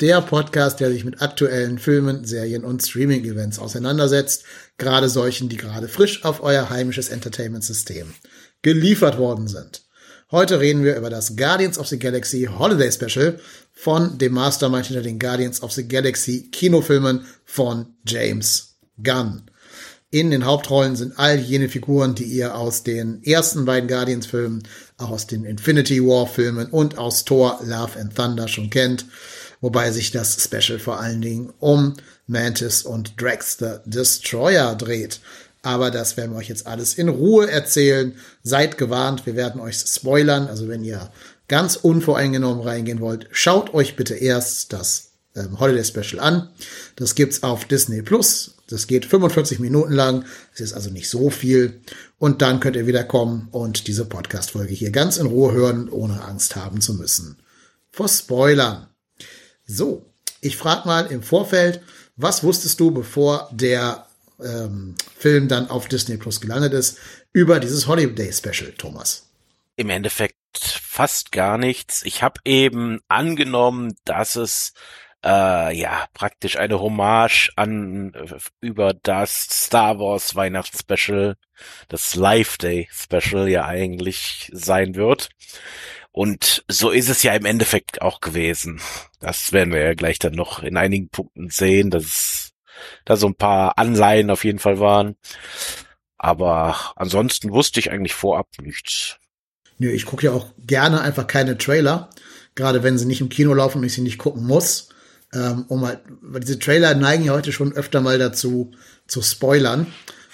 der Podcast, der sich mit aktuellen Filmen, Serien und Streaming-Events auseinandersetzt, gerade solchen, die gerade frisch auf euer heimisches Entertainment-System geliefert worden sind. Heute reden wir über das Guardians of the Galaxy Holiday Special von dem Mastermind hinter den Guardians of the Galaxy Kinofilmen von James Gunn. In den Hauptrollen sind all jene Figuren, die ihr aus den ersten beiden Guardians-Filmen, auch aus den Infinity War-Filmen und aus Thor, Love and Thunder schon kennt. Wobei sich das Special vor allen Dingen um Mantis und Drax the Destroyer dreht. Aber das werden wir euch jetzt alles in Ruhe erzählen. Seid gewarnt, wir werden euch spoilern. Also wenn ihr ganz unvoreingenommen reingehen wollt, schaut euch bitte erst das ähm, Holiday Special an. Das gibt's auf Disney Plus. Das geht 45 Minuten lang. Es ist also nicht so viel. Und dann könnt ihr wieder kommen und diese Podcast-Folge hier ganz in Ruhe hören, ohne Angst haben zu müssen. Vor Spoilern. So, ich frage mal im Vorfeld, was wusstest du, bevor der ähm, Film dann auf Disney Plus gelandet ist, über dieses Holiday Special, Thomas? Im Endeffekt fast gar nichts. Ich habe eben angenommen, dass es äh, ja praktisch eine Hommage an äh, über das Star Wars Weihnachtsspecial, das Life Day Special ja eigentlich sein wird. Und so ist es ja im Endeffekt auch gewesen. Das werden wir ja gleich dann noch in einigen Punkten sehen, dass da so ein paar Anleihen auf jeden Fall waren. Aber ansonsten wusste ich eigentlich vorab nichts. Nö, ich gucke ja auch gerne einfach keine Trailer, gerade wenn sie nicht im Kino laufen und ich sie nicht gucken muss ähm, um halt, weil diese Trailer neigen ja heute schon öfter mal dazu zu spoilern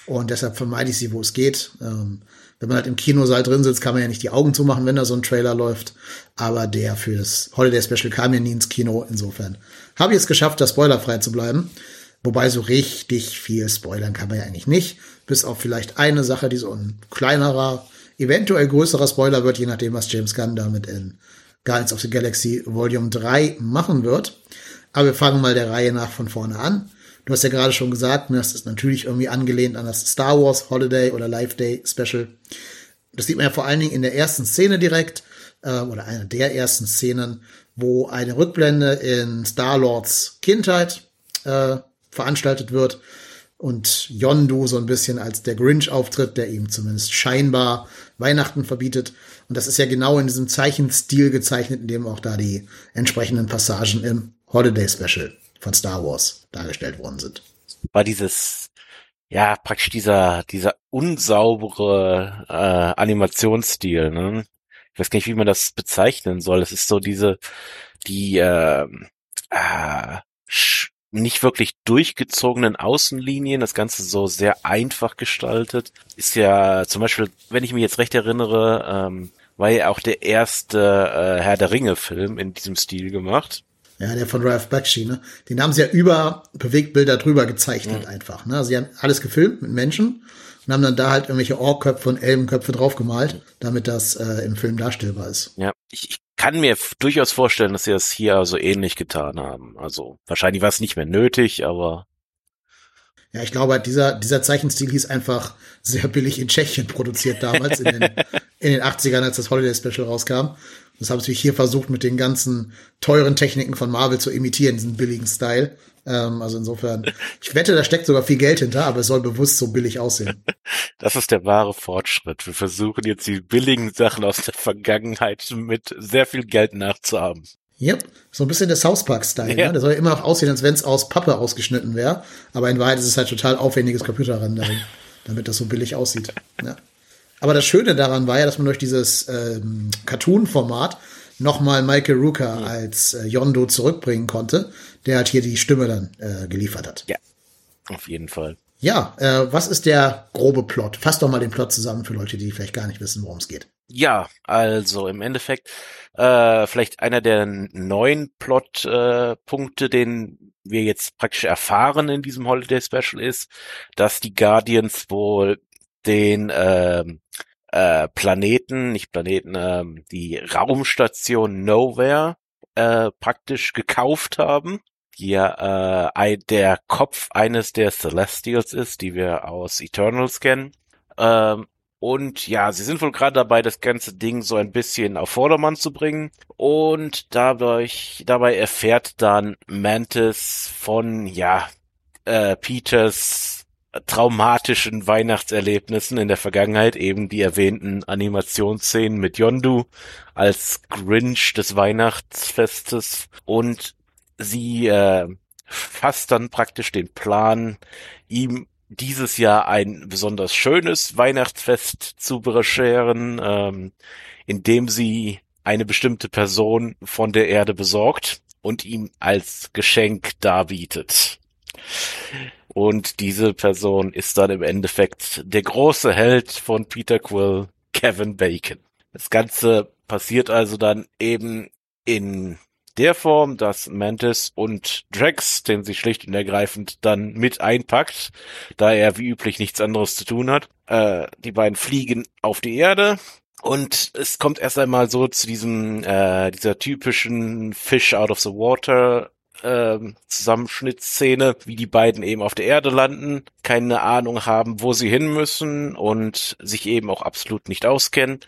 und deshalb vermeide ich sie, wo es geht. Ähm, wenn man halt im Kinosaal drin sitzt, kann man ja nicht die Augen zumachen, wenn da so ein Trailer läuft. Aber der für das Holiday Special kam ja nie ins Kino. Insofern habe ich es geschafft, da spoilerfrei zu bleiben. Wobei so richtig viel spoilern kann man ja eigentlich nicht. Bis auf vielleicht eine Sache, die so ein kleinerer, eventuell größerer Spoiler wird, je nachdem, was James Gunn damit in Guardians of the Galaxy Volume 3 machen wird. Aber wir fangen mal der Reihe nach von vorne an. Du hast ja gerade schon gesagt, das ist natürlich irgendwie angelehnt an das Star Wars Holiday oder Life Day Special. Das sieht man ja vor allen Dingen in der ersten Szene direkt, äh, oder einer der ersten Szenen, wo eine Rückblende in Star-Lords Kindheit äh, veranstaltet wird und Yondu so ein bisschen als der Grinch auftritt, der ihm zumindest scheinbar Weihnachten verbietet. Und das ist ja genau in diesem Zeichenstil gezeichnet, in dem auch da die entsprechenden Passagen im Holiday Special von Star Wars dargestellt worden sind. War dieses, ja, praktisch dieser, dieser unsaubere äh, Animationsstil, ne? Ich weiß gar nicht, wie man das bezeichnen soll. Es ist so diese, die äh, äh, nicht wirklich durchgezogenen Außenlinien, das Ganze so sehr einfach gestaltet. Ist ja zum Beispiel, wenn ich mich jetzt recht erinnere, ähm, war ja auch der erste äh, Herr der Ringe-Film in diesem Stil gemacht. Ja, der von Ralph Bakshi, ne? Den haben sie ja über Bewegtbilder drüber gezeichnet mhm. einfach. Ne? Also sie haben alles gefilmt mit Menschen und haben dann da halt irgendwelche Ohrköpfe und Elbenköpfe draufgemalt, damit das äh, im Film darstellbar ist. Ja, ich, ich kann mir durchaus vorstellen, dass sie das hier so ähnlich getan haben. Also wahrscheinlich war es nicht mehr nötig, aber ja, ich glaube, dieser, dieser Zeichenstil hieß einfach sehr billig in Tschechien produziert damals, in den, in den 80ern, als das Holiday Special rauskam. Das habe ich hier versucht, mit den ganzen teuren Techniken von Marvel zu imitieren, diesen billigen Style. Ähm, also insofern, ich wette, da steckt sogar viel Geld hinter, aber es soll bewusst so billig aussehen. Das ist der wahre Fortschritt. Wir versuchen jetzt die billigen Sachen aus der Vergangenheit mit sehr viel Geld nachzuhaben. Yep, so ein bisschen der South Park-Style. Ja. Ne? Der soll ja immer noch aussehen, als wenn es aus Pappe ausgeschnitten wäre. Aber in Wahrheit ist es halt total aufwendiges Computerrendering, damit das so billig aussieht. Ja. Aber das Schöne daran war ja, dass man durch dieses ähm, Cartoon-Format nochmal Michael Rooker mhm. als äh, Yondo zurückbringen konnte, der halt hier die Stimme dann äh, geliefert hat. Ja, auf jeden Fall. Ja, äh, was ist der grobe Plot? Fass doch mal den Plot zusammen für Leute, die vielleicht gar nicht wissen, worum es geht. Ja, also im Endeffekt äh, vielleicht einer der neuen Plot-Punkte, äh, den wir jetzt praktisch erfahren in diesem Holiday Special ist, dass die Guardians wohl den ähm, äh, Planeten, nicht Planeten, ähm, die Raumstation Nowhere äh, praktisch gekauft haben, die ja äh, der Kopf eines der Celestials ist, die wir aus Eternals kennen. Ähm, und ja, sie sind wohl gerade dabei, das ganze Ding so ein bisschen auf Vordermann zu bringen. Und dadurch, dabei erfährt dann Mantis von, ja, äh, Peters traumatischen Weihnachtserlebnissen in der Vergangenheit, eben die erwähnten Animationsszenen mit Yondu als Grinch des Weihnachtsfestes und sie äh, fasst dann praktisch den Plan, ihm dieses Jahr ein besonders schönes Weihnachtsfest zu bescheren, ähm, indem sie eine bestimmte Person von der Erde besorgt und ihm als Geschenk darbietet. Und diese Person ist dann im Endeffekt der große Held von Peter Quill, Kevin Bacon. Das Ganze passiert also dann eben in der Form, dass Mantis und Drax, den sie schlicht und ergreifend dann mit einpackt, da er wie üblich nichts anderes zu tun hat. Äh, die beiden fliegen auf die Erde, und es kommt erst einmal so zu diesem, äh, dieser typischen Fish out of the water ähm, Zusammenschnittsszene, wie die beiden eben auf der Erde landen, keine Ahnung haben, wo sie hin müssen und sich eben auch absolut nicht auskennen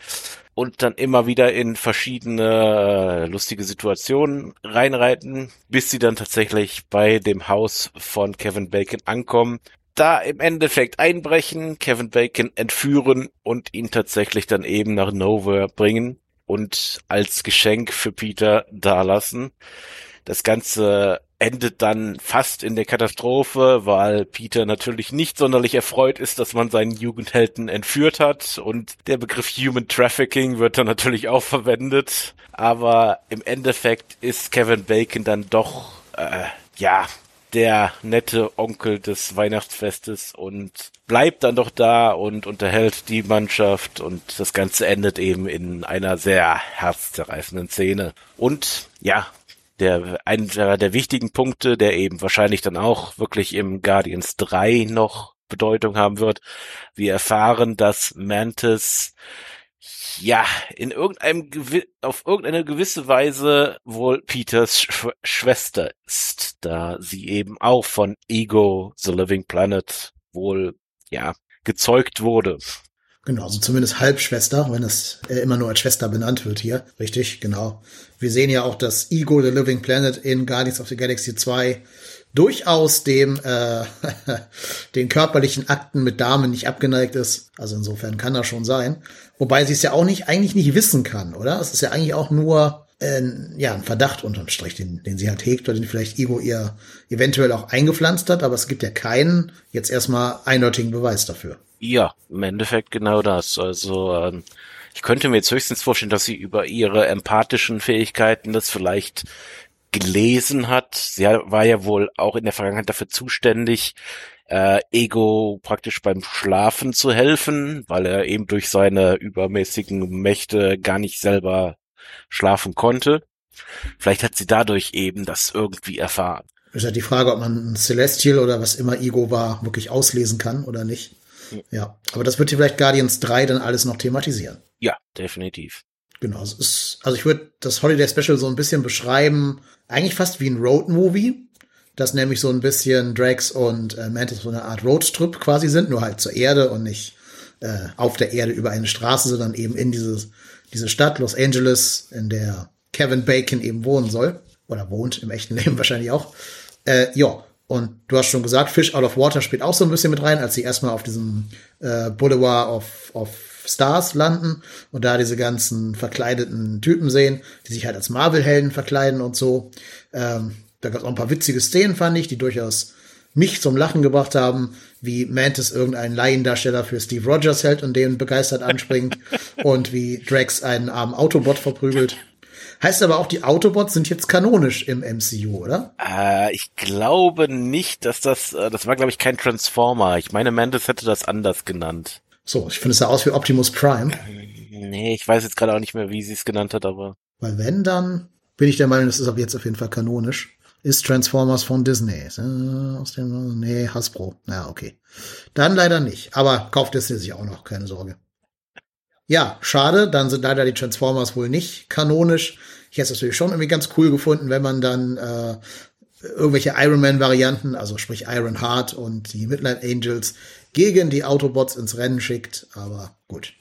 und dann immer wieder in verschiedene äh, lustige Situationen reinreiten, bis sie dann tatsächlich bei dem Haus von Kevin Bacon ankommen, da im Endeffekt einbrechen, Kevin Bacon entführen und ihn tatsächlich dann eben nach Nowhere bringen und als Geschenk für Peter dalassen. Das Ganze endet dann fast in der Katastrophe, weil Peter natürlich nicht sonderlich erfreut ist, dass man seinen Jugendhelden entführt hat und der Begriff Human Trafficking wird dann natürlich auch verwendet. Aber im Endeffekt ist Kevin Bacon dann doch, äh, ja, der nette Onkel des Weihnachtsfestes und bleibt dann doch da und unterhält die Mannschaft und das Ganze endet eben in einer sehr herzzerreißenden Szene. Und ja, der, einer der wichtigen Punkte, der eben wahrscheinlich dann auch wirklich im Guardians 3 noch Bedeutung haben wird. Wir erfahren, dass Mantis ja in irgendeinem auf irgendeine gewisse Weise wohl Peters Sch Schwester ist, da sie eben auch von Ego the Living Planet wohl ja gezeugt wurde. Genau, also zumindest Halbschwester, wenn es äh, immer nur als Schwester benannt wird hier. Richtig, genau. Wir sehen ja auch, dass Ego the Living Planet in Guardians of the Galaxy 2 durchaus dem äh, den körperlichen Akten mit Damen nicht abgeneigt ist. Also insofern kann das schon sein. Wobei sie es ja auch nicht eigentlich nicht wissen kann, oder? Es ist ja eigentlich auch nur äh, ja ein Verdacht unterm Strich, den, den sie halt hegt oder den vielleicht Ego ihr eventuell auch eingepflanzt hat. Aber es gibt ja keinen jetzt erstmal eindeutigen Beweis dafür. Ja, im Endeffekt genau das. Also ähm, ich könnte mir jetzt höchstens vorstellen, dass sie über ihre empathischen Fähigkeiten das vielleicht gelesen hat. Sie war ja wohl auch in der Vergangenheit dafür zuständig, äh, Ego praktisch beim Schlafen zu helfen, weil er eben durch seine übermäßigen Mächte gar nicht selber schlafen konnte. Vielleicht hat sie dadurch eben das irgendwie erfahren. Ist ja die Frage, ob man ein Celestial oder was immer Ego war, wirklich auslesen kann oder nicht. Ja, aber das wird hier vielleicht Guardians 3 dann alles noch thematisieren. Ja, definitiv. Genau, es ist, also ich würde das Holiday Special so ein bisschen beschreiben, eigentlich fast wie ein Road-Movie, das nämlich so ein bisschen Drax und äh, Mantis so eine Art Roadtrip quasi sind, nur halt zur Erde und nicht äh, auf der Erde über eine Straße, sondern eben in dieses, diese Stadt Los Angeles, in der Kevin Bacon eben wohnen soll. Oder wohnt im echten Leben wahrscheinlich auch. Äh, ja, und du hast schon gesagt, Fish Out of Water spielt auch so ein bisschen mit rein, als sie erstmal auf diesem äh, Boulevard of, of Stars landen und da diese ganzen verkleideten Typen sehen, die sich halt als Marvel-Helden verkleiden und so. Ähm, da gab es auch ein paar witzige Szenen, fand ich, die durchaus mich zum Lachen gebracht haben, wie Mantis irgendeinen Laiendarsteller für Steve Rogers hält und den begeistert anspringt und wie Drax einen armen Autobot verprügelt. Heißt aber auch, die Autobots sind jetzt kanonisch im MCU, oder? Äh, ich glaube nicht, dass das, äh, das war glaube ich kein Transformer. Ich meine, Mantis hätte das anders genannt. So, ich finde es sah aus wie Optimus Prime. Nee, ich weiß jetzt gerade auch nicht mehr, wie sie es genannt hat, aber. Weil wenn, dann bin ich der Meinung, das ist ab jetzt auf jeden Fall kanonisch. Ist Transformers von Disney. Äh, aus dem, nee, Hasbro. Ja, okay. Dann leider nicht. Aber kauft Disney sich auch noch, keine Sorge. Ja, schade, dann sind leider die Transformers wohl nicht kanonisch. Ich hätte es natürlich schon irgendwie ganz cool gefunden, wenn man dann äh, irgendwelche Iron Man-Varianten, also sprich Iron Heart und die Midnight Angels, gegen die Autobots ins Rennen schickt. Aber gut.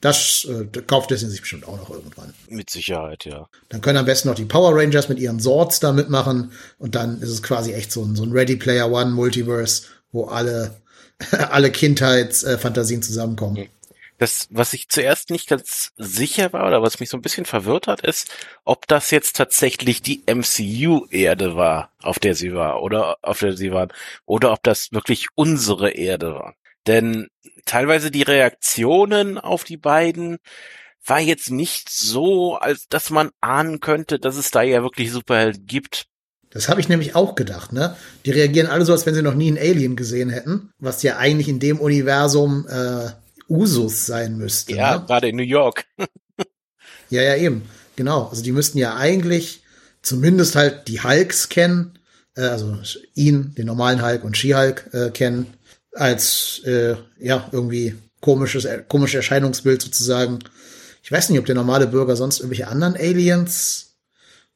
Das äh, kauft Disney sich bestimmt auch noch irgendwann. Mit Sicherheit, ja. Dann können am besten noch die Power Rangers mit ihren Swords da mitmachen und dann ist es quasi echt so ein, so ein Ready Player One Multiverse, wo alle, alle Kindheitsfantasien zusammenkommen. Das, was ich zuerst nicht ganz sicher war oder was mich so ein bisschen verwirrt hat, ist, ob das jetzt tatsächlich die MCU-Erde war, auf der sie war oder auf der sie waren, oder ob das wirklich unsere Erde war. Denn teilweise die Reaktionen auf die beiden war jetzt nicht so, als dass man ahnen könnte, dass es da ja wirklich Superhelden gibt. Das habe ich nämlich auch gedacht, ne? Die reagieren alle so, als wenn sie noch nie einen Alien gesehen hätten, was ja eigentlich in dem Universum äh, Usus sein müsste. Ja, ne? gerade in New York. ja, ja, eben. Genau. Also die müssten ja eigentlich zumindest halt die Hulks kennen, äh, also ihn, den normalen Hulk und She-Hulk äh, kennen, als äh, ja irgendwie komisches, komisches Erscheinungsbild sozusagen. Ich weiß nicht, ob der normale Bürger sonst irgendwelche anderen Aliens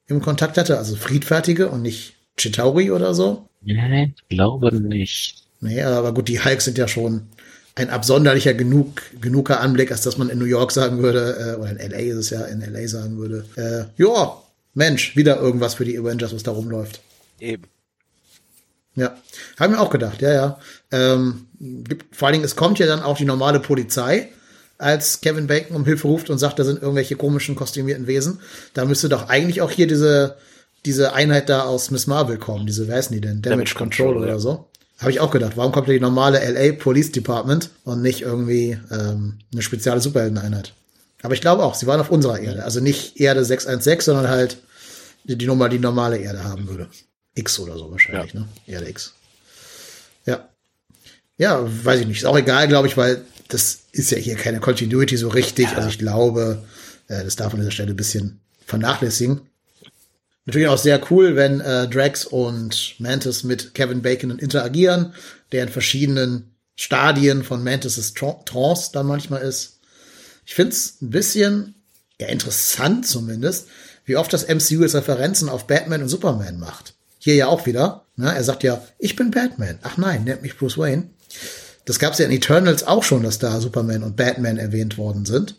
im Kontakt hatte, also friedfertige und nicht Chitauri oder so. Nee, glaube nicht. Nee, aber gut, die Hulks sind ja schon ein absonderlicher genug, genuger Anblick, als dass man in New York sagen würde, äh, oder in LA ist es ja, in LA sagen würde, äh, ja, Mensch, wieder irgendwas für die Avengers, was da rumläuft. Eben. Ja, haben wir auch gedacht, ja, ja. Ähm, gibt, vor allen Dingen, es kommt ja dann auch die normale Polizei, als Kevin Bacon um Hilfe ruft und sagt, da sind irgendwelche komischen, kostümierten Wesen. Da müsste doch eigentlich auch hier diese, diese Einheit da aus Miss Marvel kommen, diese, wer heißen die denn? Damage, Damage Control, Control, oder ja. so. Habe ich auch gedacht, warum kommt die normale LA Police Department und nicht irgendwie ähm, eine spezielle Superheldeneinheit? Aber ich glaube auch, sie waren auf unserer Erde. Also nicht Erde 616, sondern halt die, die Nummer, die normale Erde haben würde. X oder so wahrscheinlich, ja. ne? Erde X. Ja. Ja, weiß ich nicht. Ist auch egal, glaube ich, weil das ist ja hier keine Continuity so richtig. Ja. Also ich glaube, äh, das darf man an dieser Stelle ein bisschen vernachlässigen. Natürlich auch sehr cool, wenn äh, Drax und Mantis mit Kevin Bacon interagieren, der in verschiedenen Stadien von Mantis' Trance dann manchmal ist. Ich find's ein bisschen, ja, interessant zumindest, wie oft das MCU jetzt Referenzen auf Batman und Superman macht. Hier ja auch wieder. Ne? Er sagt ja, ich bin Batman. Ach nein, nennt mich Bruce Wayne. Das gab's ja in Eternals auch schon, dass da Superman und Batman erwähnt worden sind.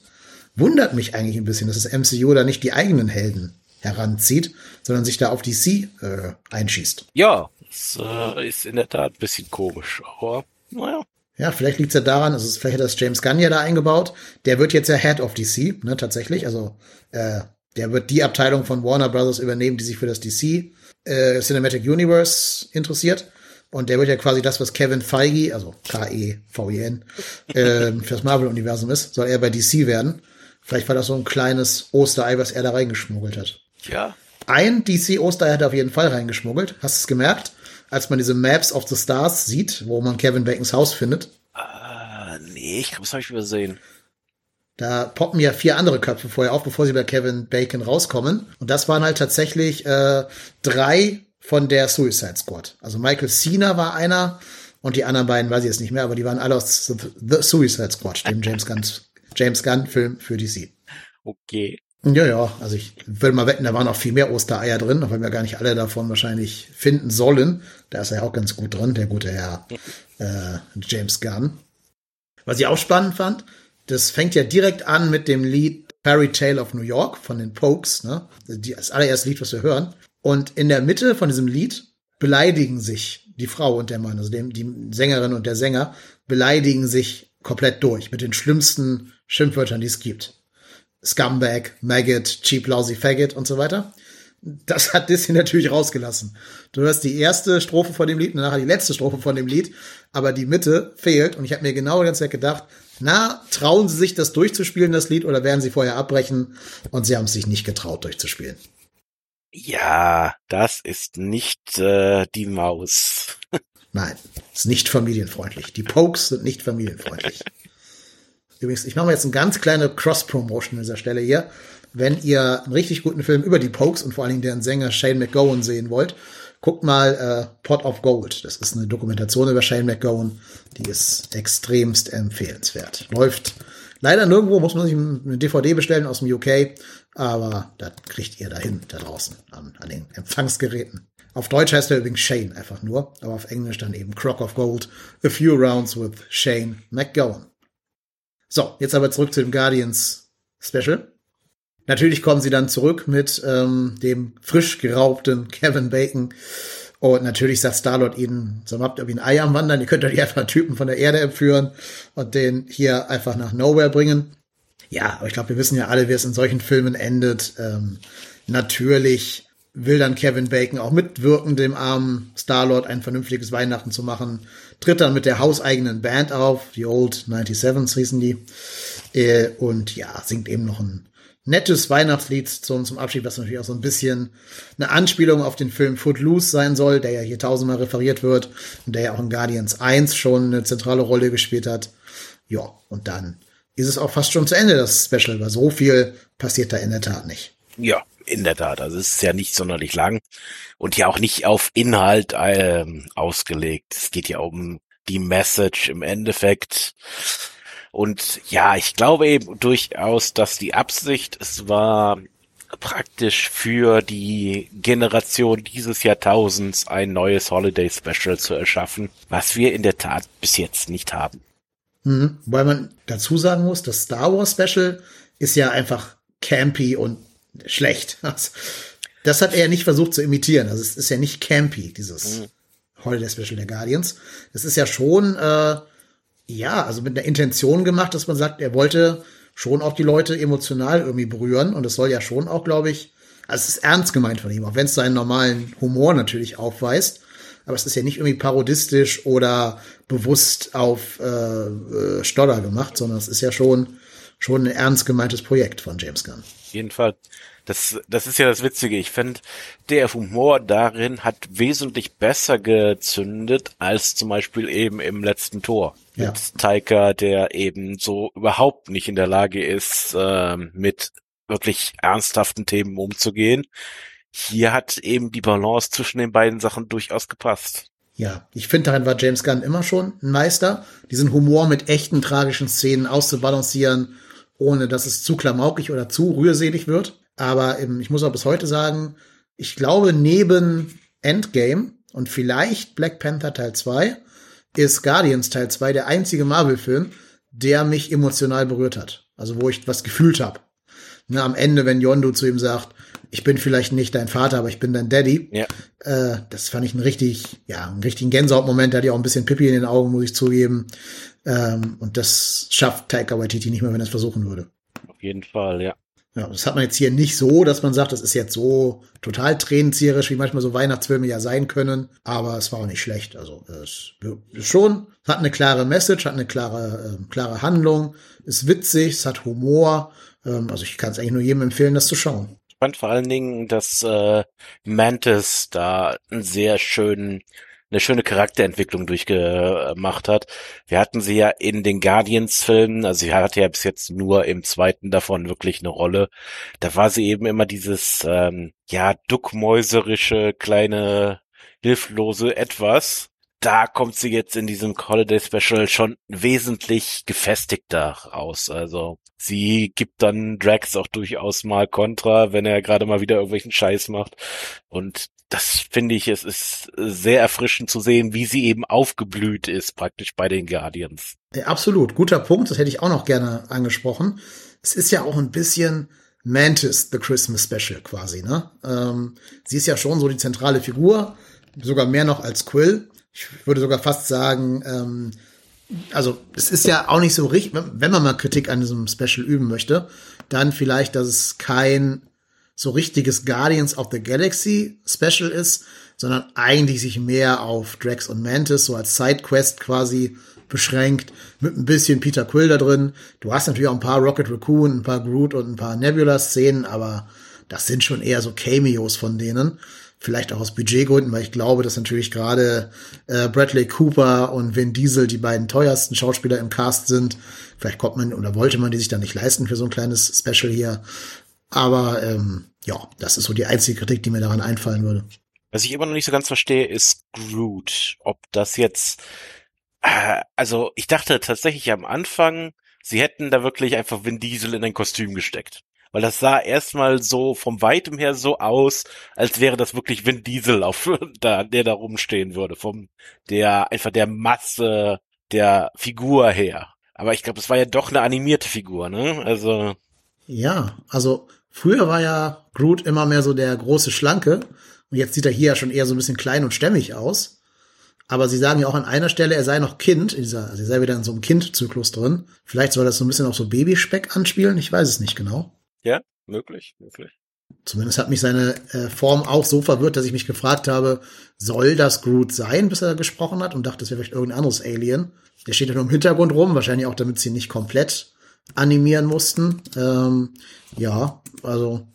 Wundert mich eigentlich ein bisschen, dass das MCU da nicht die eigenen Helden heranzieht, sondern sich da auf DC äh, einschießt. Ja, das äh, ist in der Tat ein bisschen komisch, aber naja. Ja, vielleicht liegt es ja daran, also vielleicht hat das James Gunn ja da eingebaut. Der wird jetzt ja Head of DC, ne, tatsächlich. Also äh, der wird die Abteilung von Warner Brothers übernehmen, die sich für das DC äh, Cinematic Universe interessiert. Und der wird ja quasi das, was Kevin Feige, also K-E-V-I-N, äh, fürs Marvel-Universum ist, soll er bei DC werden. Vielleicht war das so ein kleines Osterei, was er da reingeschmuggelt hat. Ja. Ein DC-Osterei hat er auf jeden Fall reingeschmuggelt. Hast du es gemerkt? Als man diese Maps of the Stars sieht, wo man Kevin Bacons Haus findet. Ah, nee, ich glaube, das habe ich übersehen. Da poppen ja vier andere Köpfe vorher auf, bevor sie bei Kevin Bacon rauskommen. Und das waren halt tatsächlich äh, drei von der Suicide Squad. Also Michael Cena war einer und die anderen beiden weiß ich jetzt nicht mehr, aber die waren alle aus The Suicide Squad, dem James Gunn, James Gunn Film für DC. Okay. Ja, ja, also ich würde mal wetten, da waren auch viel mehr Ostereier drin, auch wenn wir gar nicht alle davon wahrscheinlich finden sollen. Da ist er ja auch ganz gut drin, der gute Herr äh, James Gunn. Was ich auch spannend fand, das fängt ja direkt an mit dem Lied Fairy Tale of New York von den Pokes, ne? Das allererste Lied, was wir hören. Und in der Mitte von diesem Lied beleidigen sich die Frau und der Mann, also dem, die Sängerin und der Sänger beleidigen sich komplett durch mit den schlimmsten Schimpfwörtern, die es gibt. Scumbag, Maggot, Cheap Lousy Faggot und so weiter. Das hat Disney natürlich rausgelassen. Du hörst die erste Strophe von dem Lied nachher die letzte Strophe von dem Lied, aber die Mitte fehlt und ich habe mir genau die ganze Zeit gedacht, na, trauen sie sich das durchzuspielen, das Lied, oder werden sie vorher abbrechen und sie haben es sich nicht getraut durchzuspielen? Ja, das ist nicht äh, die Maus. Nein, ist nicht familienfreundlich. Die Pokes sind nicht familienfreundlich. Übrigens, ich mache jetzt eine ganz kleine Cross-Promotion an dieser Stelle hier. Wenn ihr einen richtig guten Film über die Pokes und vor allen Dingen deren Sänger Shane McGowan sehen wollt, guckt mal äh, Pot of Gold. Das ist eine Dokumentation über Shane McGowan. Die ist extremst empfehlenswert. Läuft leider nirgendwo, muss man sich eine DVD bestellen aus dem UK. Aber das kriegt ihr dahin, da draußen, an, an den Empfangsgeräten. Auf Deutsch heißt er übrigens Shane einfach nur, aber auf Englisch dann eben Crock of Gold, A Few Rounds with Shane McGowan. So, jetzt aber zurück zu dem Guardians Special. Natürlich kommen sie dann zurück mit ähm, dem frisch geraubten Kevin Bacon. Und natürlich sagt Starlord ihnen, so habt ihr wie ein Ei am Wandern, ihr könnt euch einfach einen Typen von der Erde entführen und den hier einfach nach Nowhere bringen. Ja, aber ich glaube, wir wissen ja alle, wie es in solchen Filmen endet. Ähm, natürlich will dann Kevin Bacon auch mitwirken, dem armen Starlord ein vernünftiges Weihnachten zu machen. Tritt dann mit der hauseigenen Band auf, die Old 97s hießen die. Äh, und ja, singt eben noch ein nettes Weihnachtslied zum, zum Abschied, was natürlich auch so ein bisschen eine Anspielung auf den Film Footloose sein soll, der ja hier tausendmal referiert wird und der ja auch in Guardians 1 schon eine zentrale Rolle gespielt hat. Ja, und dann ist es auch fast schon zu Ende, das Special, weil so viel passiert da in der Tat nicht. Ja, in der Tat. Also es ist ja nicht sonderlich lang und ja auch nicht auf Inhalt äh, ausgelegt. Es geht ja um die Message im Endeffekt. Und ja, ich glaube eben durchaus, dass die Absicht es war, praktisch für die Generation dieses Jahrtausends ein neues Holiday Special zu erschaffen, was wir in der Tat bis jetzt nicht haben. Mhm. Weil man dazu sagen muss, das Star Wars Special ist ja einfach campy und schlecht. Das hat er ja nicht versucht zu imitieren. Also es ist ja nicht campy, dieses mhm. Holiday Special der Guardians. Es ist ja schon, äh, ja, also mit einer Intention gemacht, dass man sagt, er wollte schon auch die Leute emotional irgendwie berühren. Und es soll ja schon auch, glaube ich, also es ist ernst gemeint von ihm, auch wenn es seinen normalen Humor natürlich aufweist. Aber es ist ja nicht irgendwie parodistisch oder bewusst auf äh, äh, Stodder gemacht, sondern es ist ja schon, schon ein ernst gemeintes Projekt von James Gunn. Auf jeden Fall. Das, das ist ja das Witzige. Ich finde, der Humor darin hat wesentlich besser gezündet als zum Beispiel eben im letzten Tor. Ja. Mit Taika, der eben so überhaupt nicht in der Lage ist, äh, mit wirklich ernsthaften Themen umzugehen. Hier hat eben die Balance zwischen den beiden Sachen durchaus gepasst. Ja, ich finde, darin war James Gunn immer schon ein Meister, diesen Humor mit echten tragischen Szenen auszubalancieren, ohne dass es zu klamaukig oder zu rührselig wird. Aber ähm, ich muss auch bis heute sagen, ich glaube, neben Endgame und vielleicht Black Panther Teil 2 ist Guardians Teil 2 der einzige Marvel-Film, der mich emotional berührt hat. Also wo ich was gefühlt habe. Ne, am Ende, wenn Yondu zu ihm sagt, ich bin vielleicht nicht dein Vater, aber ich bin dein Daddy. Ja. Äh, das fand ich einen richtig, ja, einen richtigen Gänsehautmoment. Da hatte ich auch ein bisschen Pippi in den Augen, muss ich zugeben. Ähm, und das schafft Taika Waititi nicht mehr, wenn er es versuchen würde. Auf jeden Fall, ja. Ja, das hat man jetzt hier nicht so, dass man sagt, das ist jetzt so total tränenzieherisch, wie manchmal so Weihnachtsfilme ja sein können. Aber es war auch nicht schlecht. Also es ist schon, hat eine klare Message, hat eine klare, äh, klare Handlung, ist witzig, es hat Humor. Ähm, also ich kann es eigentlich nur jedem empfehlen, das zu schauen. Ich fand vor allen Dingen, dass äh, Mantis da einen sehr schönen eine schöne Charakterentwicklung durchgemacht hat. Wir hatten sie ja in den Guardians-Filmen, also sie hatte ja bis jetzt nur im zweiten davon wirklich eine Rolle. Da war sie eben immer dieses, ähm, ja, duckmäuserische, kleine, hilflose Etwas. Da kommt sie jetzt in diesem Holiday Special schon wesentlich gefestigter raus. Also sie gibt dann Drax auch durchaus mal Kontra, wenn er gerade mal wieder irgendwelchen Scheiß macht. Und das finde ich, es ist sehr erfrischend zu sehen, wie sie eben aufgeblüht ist, praktisch bei den Guardians. Ja, absolut, guter Punkt, das hätte ich auch noch gerne angesprochen. Es ist ja auch ein bisschen Mantis, The Christmas Special quasi, ne? Ähm, sie ist ja schon so die zentrale Figur, sogar mehr noch als Quill. Ich würde sogar fast sagen, ähm, also es ist ja auch nicht so richtig, wenn man mal Kritik an diesem Special üben möchte, dann vielleicht, dass es kein so richtiges Guardians of the Galaxy Special ist, sondern eigentlich sich mehr auf Drax und Mantis so als Sidequest quasi beschränkt, mit ein bisschen Peter Quill da drin. Du hast natürlich auch ein paar Rocket Raccoon, ein paar Groot und ein paar Nebula-Szenen, aber das sind schon eher so Cameos von denen. Vielleicht auch aus Budgetgründen, weil ich glaube, dass natürlich gerade äh, Bradley Cooper und Vin Diesel die beiden teuersten Schauspieler im Cast sind. Vielleicht kommt man oder wollte man die sich dann nicht leisten für so ein kleines Special hier. Aber ähm, ja, das ist so die einzige Kritik, die mir daran einfallen würde. Was ich immer noch nicht so ganz verstehe, ist Groot. Ob das jetzt, äh, also ich dachte tatsächlich am Anfang, sie hätten da wirklich einfach Vin Diesel in ein Kostüm gesteckt. Weil das sah erstmal so vom Weitem her so aus, als wäre das wirklich Vin Diesel auf, da, der da rumstehen würde. Vom, der, einfach der Masse der Figur her. Aber ich glaube, es war ja doch eine animierte Figur, ne? Also. Ja, also früher war ja Groot immer mehr so der große Schlanke und jetzt sieht er hier ja schon eher so ein bisschen klein und stämmig aus. Aber sie sagen ja auch an einer Stelle, er sei noch Kind, dieser, also er sei wieder in so einem Kindzyklus drin. Vielleicht soll das so ein bisschen auf so Babyspeck anspielen, ich weiß es nicht genau. Ja, möglich, möglich. Zumindest hat mich seine äh, Form auch so verwirrt, dass ich mich gefragt habe, soll das Groot sein, bis er gesprochen hat und dachte, es wäre vielleicht irgendein anderes Alien. Der steht ja nur im Hintergrund rum, wahrscheinlich auch, damit sie nicht komplett animieren mussten. Ähm, ja, also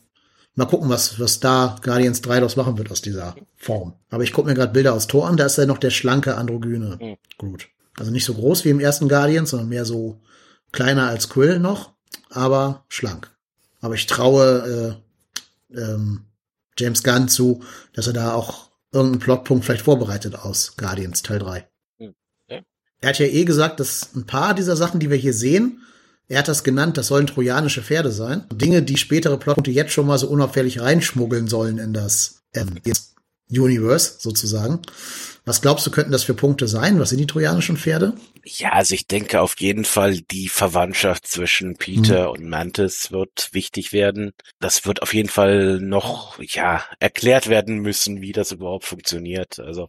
Mal gucken, was, was da Guardians 3 daraus machen wird aus dieser Form. Aber ich gucke mir gerade Bilder aus Tor an, da ist er noch der schlanke Androgyne. Mhm. Gut. Also nicht so groß wie im ersten Guardians, sondern mehr so kleiner als Quill noch, aber schlank. Aber ich traue äh, ähm, James Gunn zu, dass er da auch irgendeinen Plotpunkt vielleicht vorbereitet aus Guardians Teil 3. Mhm. Okay. Er hat ja eh gesagt, dass ein paar dieser Sachen, die wir hier sehen, er hat das genannt, das sollen trojanische Pferde sein. Dinge, die spätere Plotpunkte jetzt schon mal so unauffällig reinschmuggeln sollen in das ähm, Universe sozusagen. Was glaubst du, könnten das für Punkte sein? Was sind die trojanischen Pferde? Ja, also ich denke auf jeden Fall die Verwandtschaft zwischen Peter mhm. und Mantis wird wichtig werden. Das wird auf jeden Fall noch, ja, erklärt werden müssen, wie das überhaupt funktioniert. Also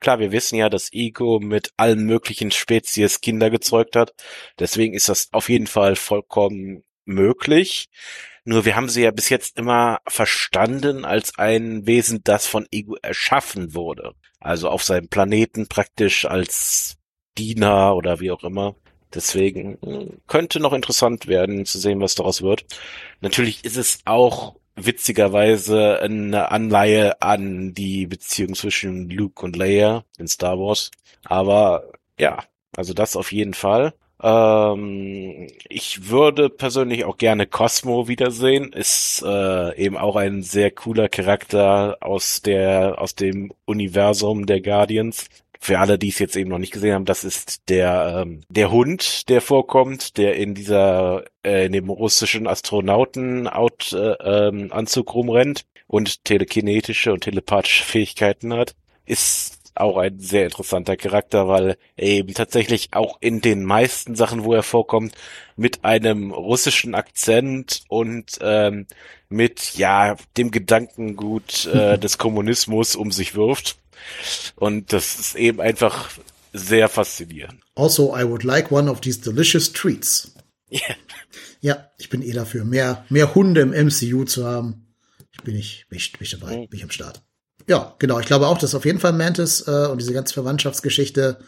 Klar, wir wissen ja, dass Ego mit allen möglichen Spezies Kinder gezeugt hat. Deswegen ist das auf jeden Fall vollkommen möglich. Nur wir haben sie ja bis jetzt immer verstanden als ein Wesen, das von Ego erschaffen wurde. Also auf seinem Planeten praktisch als Diener oder wie auch immer. Deswegen hm, könnte noch interessant werden zu sehen, was daraus wird. Natürlich ist es auch witzigerweise eine Anleihe an die Beziehung zwischen Luke und Leia in Star Wars. Aber ja, also das auf jeden Fall. Ähm, ich würde persönlich auch gerne Cosmo wiedersehen. Ist äh, eben auch ein sehr cooler Charakter aus der aus dem Universum der Guardians für alle, die es jetzt eben noch nicht gesehen haben, das ist der ähm, der Hund, der vorkommt, der in dieser äh, in dem russischen Astronauten out, äh, ähm, Anzug rumrennt und telekinetische und telepathische Fähigkeiten hat, ist auch ein sehr interessanter Charakter, weil er eben tatsächlich auch in den meisten Sachen, wo er vorkommt, mit einem russischen Akzent und ähm, mit ja dem Gedankengut äh, des Kommunismus um sich wirft. Und das ist eben einfach sehr faszinierend. Also, I would like one of these delicious treats. Yeah. Ja, ich bin eh dafür, mehr, mehr Hunde im MCU zu haben. Ich bin nicht, bin ich, bin ich dabei, mhm. bin ich am Start. Ja, genau. Ich glaube auch, dass auf jeden Fall Mantis äh, und diese ganze Verwandtschaftsgeschichte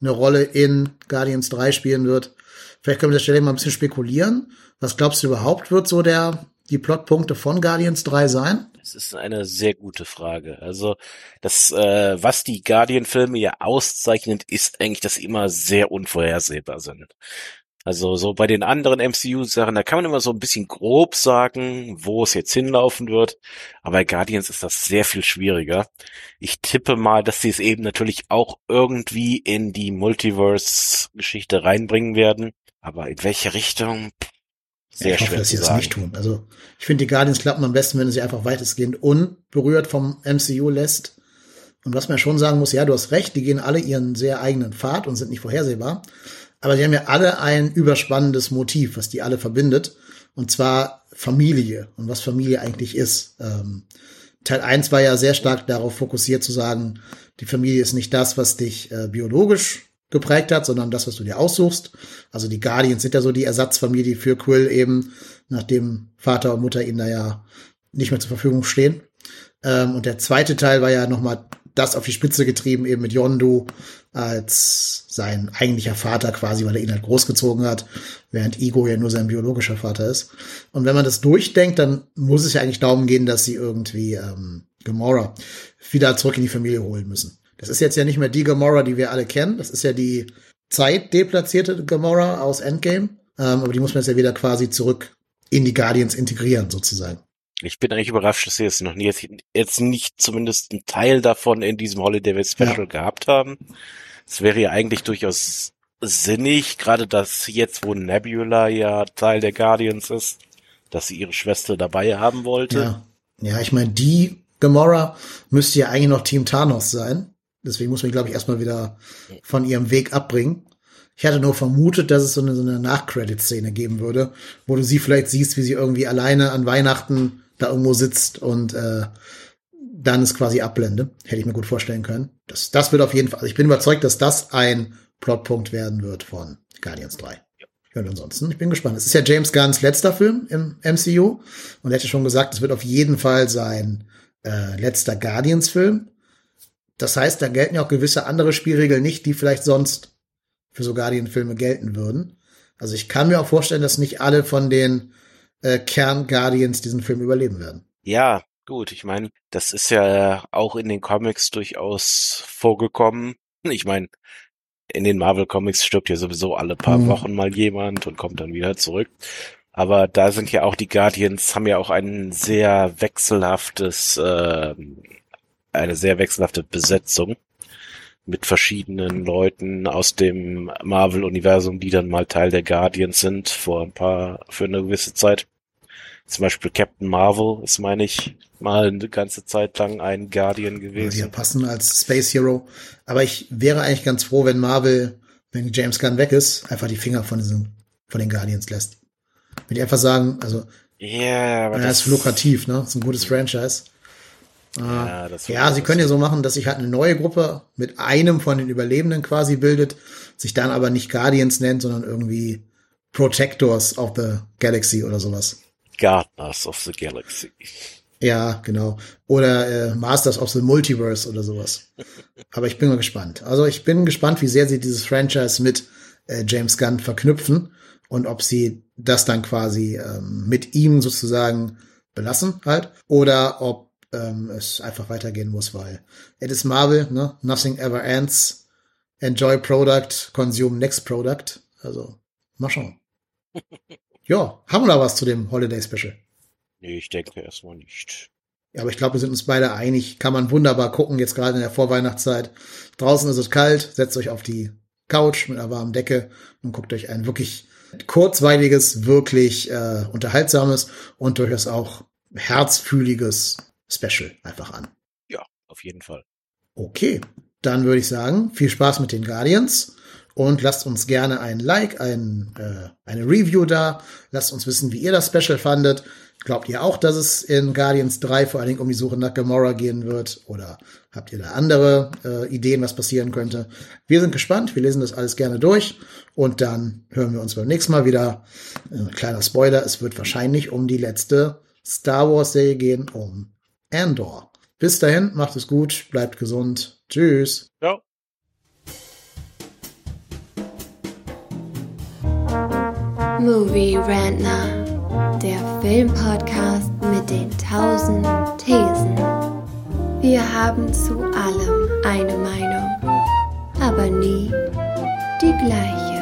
eine Rolle in Guardians 3 spielen wird. Vielleicht können wir an der Stelle mal ein bisschen spekulieren. Was glaubst du überhaupt wird so der die Plotpunkte von Guardians 3 sein? Das ist eine sehr gute Frage. Also das, äh, was die Guardian-Filme ja auszeichnet, ist eigentlich, dass sie immer sehr unvorhersehbar sind. Also so bei den anderen MCU-Sachen, da kann man immer so ein bisschen grob sagen, wo es jetzt hinlaufen wird. Aber bei Guardians ist das sehr viel schwieriger. Ich tippe mal, dass sie es eben natürlich auch irgendwie in die Multiverse-Geschichte reinbringen werden. Aber in welche Richtung? Sehr ich hoffe, dass sie das nicht tun. Also ich finde, die Guardians klappen am besten, wenn sie einfach weitestgehend unberührt vom MCU lässt. Und was man schon sagen muss, ja, du hast recht, die gehen alle ihren sehr eigenen Pfad und sind nicht vorhersehbar. Aber sie haben ja alle ein überspannendes Motiv, was die alle verbindet. Und zwar Familie und was Familie eigentlich ist. Ähm, Teil 1 war ja sehr stark darauf fokussiert zu sagen, die Familie ist nicht das, was dich äh, biologisch geprägt hat, sondern das, was du dir aussuchst. Also die Guardians sind ja so die Ersatzfamilie für Quill eben, nachdem Vater und Mutter ihnen da ja nicht mehr zur Verfügung stehen. Ähm, und der zweite Teil war ja nochmal das auf die Spitze getrieben, eben mit Yondu als sein eigentlicher Vater quasi, weil er ihn halt großgezogen hat, während Ego ja nur sein biologischer Vater ist. Und wenn man das durchdenkt, dann muss es ja eigentlich darum gehen, dass sie irgendwie ähm, Gamora wieder zurück in die Familie holen müssen. Das ist jetzt ja nicht mehr die Gamora, die wir alle kennen. Das ist ja die zeitdeplatzierte Gamora aus Endgame. Ähm, aber die muss man jetzt ja wieder quasi zurück in die Guardians integrieren, sozusagen. Ich bin eigentlich überrascht, dass sie jetzt noch nie, jetzt, jetzt nicht zumindest einen Teil davon in diesem Holiday Special ja. gehabt haben. Es wäre ja eigentlich durchaus sinnig, gerade dass jetzt, wo Nebula ja Teil der Guardians ist, dass sie ihre Schwester dabei haben wollte. Ja, ja ich meine, die Gamora müsste ja eigentlich noch Team Thanos sein. Deswegen muss man, glaube ich, erstmal wieder von ihrem Weg abbringen. Ich hatte nur vermutet, dass es so eine, so eine Nach-Credit-Szene geben würde, wo du sie vielleicht siehst, wie sie irgendwie alleine an Weihnachten da irgendwo sitzt und äh, dann ist quasi Ablende. Hätte ich mir gut vorstellen können. Das, das wird auf jeden Fall, also ich bin überzeugt, dass das ein Plotpunkt werden wird von Guardians 3. Ja. Und ansonsten, ich bin gespannt. Es ist ja James Gunns letzter Film im MCU und er hätte schon gesagt, es wird auf jeden Fall sein äh, letzter Guardians-Film. Das heißt, da gelten ja auch gewisse andere Spielregeln nicht, die vielleicht sonst für so Guardian-Filme gelten würden. Also ich kann mir auch vorstellen, dass nicht alle von den äh, Kern-Guardians diesen Film überleben werden. Ja, gut. Ich meine, das ist ja auch in den Comics durchaus vorgekommen. Ich meine, in den Marvel Comics stirbt ja sowieso alle paar mhm. Wochen mal jemand und kommt dann wieder zurück. Aber da sind ja auch die Guardians, haben ja auch ein sehr wechselhaftes, äh, eine sehr wechselhafte Besetzung mit verschiedenen Leuten aus dem Marvel-Universum, die dann mal Teil der Guardians sind, vor ein paar, für eine gewisse Zeit. Zum Beispiel Captain Marvel ist, meine ich, mal eine ganze Zeit lang ein Guardian gewesen. Ja, passen als Space Hero. Aber ich wäre eigentlich ganz froh, wenn Marvel, wenn James Gunn weg ist, einfach die Finger von diesen, von den Guardians lässt. Wenn die einfach sagen, also, yeah, aber ja, das ist lukrativ, ne? Das ist ein gutes Franchise. Ja, das ja sie können ja so machen, dass sich halt eine neue Gruppe mit einem von den Überlebenden quasi bildet, sich dann aber nicht Guardians nennt, sondern irgendwie Protectors of the Galaxy oder sowas. Gardeners of the Galaxy. Ja, genau. Oder äh, Masters of the Multiverse oder sowas. Aber ich bin mal gespannt. Also ich bin gespannt, wie sehr sie dieses Franchise mit äh, James Gunn verknüpfen und ob sie das dann quasi ähm, mit ihm sozusagen belassen halt oder ob ähm, es einfach weitergehen muss, weil it is Marvel, ne? Nothing ever ends. Enjoy product, consume next product. Also, mal schauen. ja, haben wir da was zu dem Holiday Special? Nee, ich denke erstmal nicht. Ja, aber ich glaube, wir sind uns beide einig. Kann man wunderbar gucken, jetzt gerade in der Vorweihnachtszeit. Draußen ist es kalt, setzt euch auf die Couch mit einer warmen Decke und guckt euch ein wirklich kurzweiliges, wirklich äh, unterhaltsames und durchaus auch herzfühliges Special einfach an. Ja, auf jeden Fall. Okay, dann würde ich sagen, viel Spaß mit den Guardians und lasst uns gerne ein Like, ein, äh, eine Review da. Lasst uns wissen, wie ihr das Special fandet. Glaubt ihr auch, dass es in Guardians 3 vor allen Dingen um die Suche nach Gamora gehen wird? Oder habt ihr da andere äh, Ideen, was passieren könnte? Wir sind gespannt, wir lesen das alles gerne durch und dann hören wir uns beim nächsten Mal wieder. Äh, kleiner Spoiler, es wird wahrscheinlich um die letzte Star Wars Serie gehen, um Andor. Bis dahin, macht es gut, bleibt gesund. Tschüss. Ja. Movie Rantner, der Filmpodcast mit den tausend Thesen. Wir haben zu allem eine Meinung, aber nie die gleiche.